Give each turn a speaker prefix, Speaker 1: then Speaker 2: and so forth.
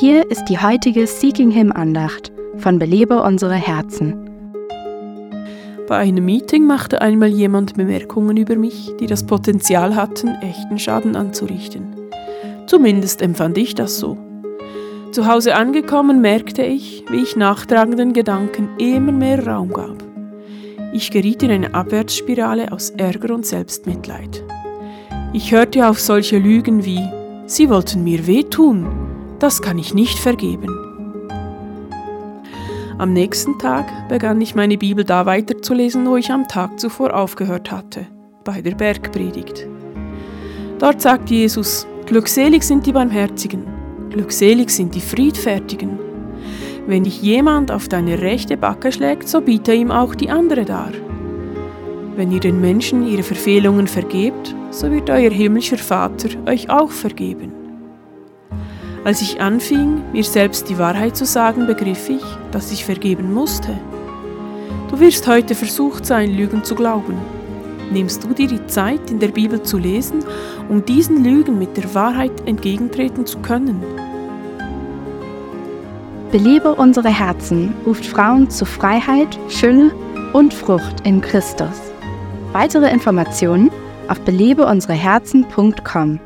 Speaker 1: Hier ist die heutige Seeking Him Andacht von Belebe unsere Herzen.
Speaker 2: Bei einem Meeting machte einmal jemand Bemerkungen über mich, die das Potenzial hatten, echten Schaden anzurichten. Zumindest empfand ich das so. Zu Hause angekommen merkte ich, wie ich nachtragenden Gedanken immer mehr Raum gab. Ich geriet in eine Abwärtsspirale aus Ärger und Selbstmitleid. Ich hörte auf solche Lügen wie, Sie wollten mir wehtun, das kann ich nicht vergeben. Am nächsten Tag begann ich meine Bibel da weiterzulesen, wo ich am Tag zuvor aufgehört hatte, bei der Bergpredigt. Dort sagt Jesus, Glückselig sind die Barmherzigen, glückselig sind die Friedfertigen. Wenn dich jemand auf deine rechte Backe schlägt, so biete ihm auch die andere dar. Wenn ihr den Menschen ihre Verfehlungen vergebt, so wird euer himmlischer Vater euch auch vergeben. Als ich anfing, mir selbst die Wahrheit zu sagen, begriff ich, dass ich vergeben musste. Du wirst heute versucht sein, Lügen zu glauben. Nimmst du dir die Zeit, in der Bibel zu lesen, um diesen Lügen mit der Wahrheit entgegentreten zu können?
Speaker 1: Belebe unsere Herzen ruft Frauen zu Freiheit, Schöne und Frucht in Christus. Weitere Informationen auf belebeunsereherzen.com.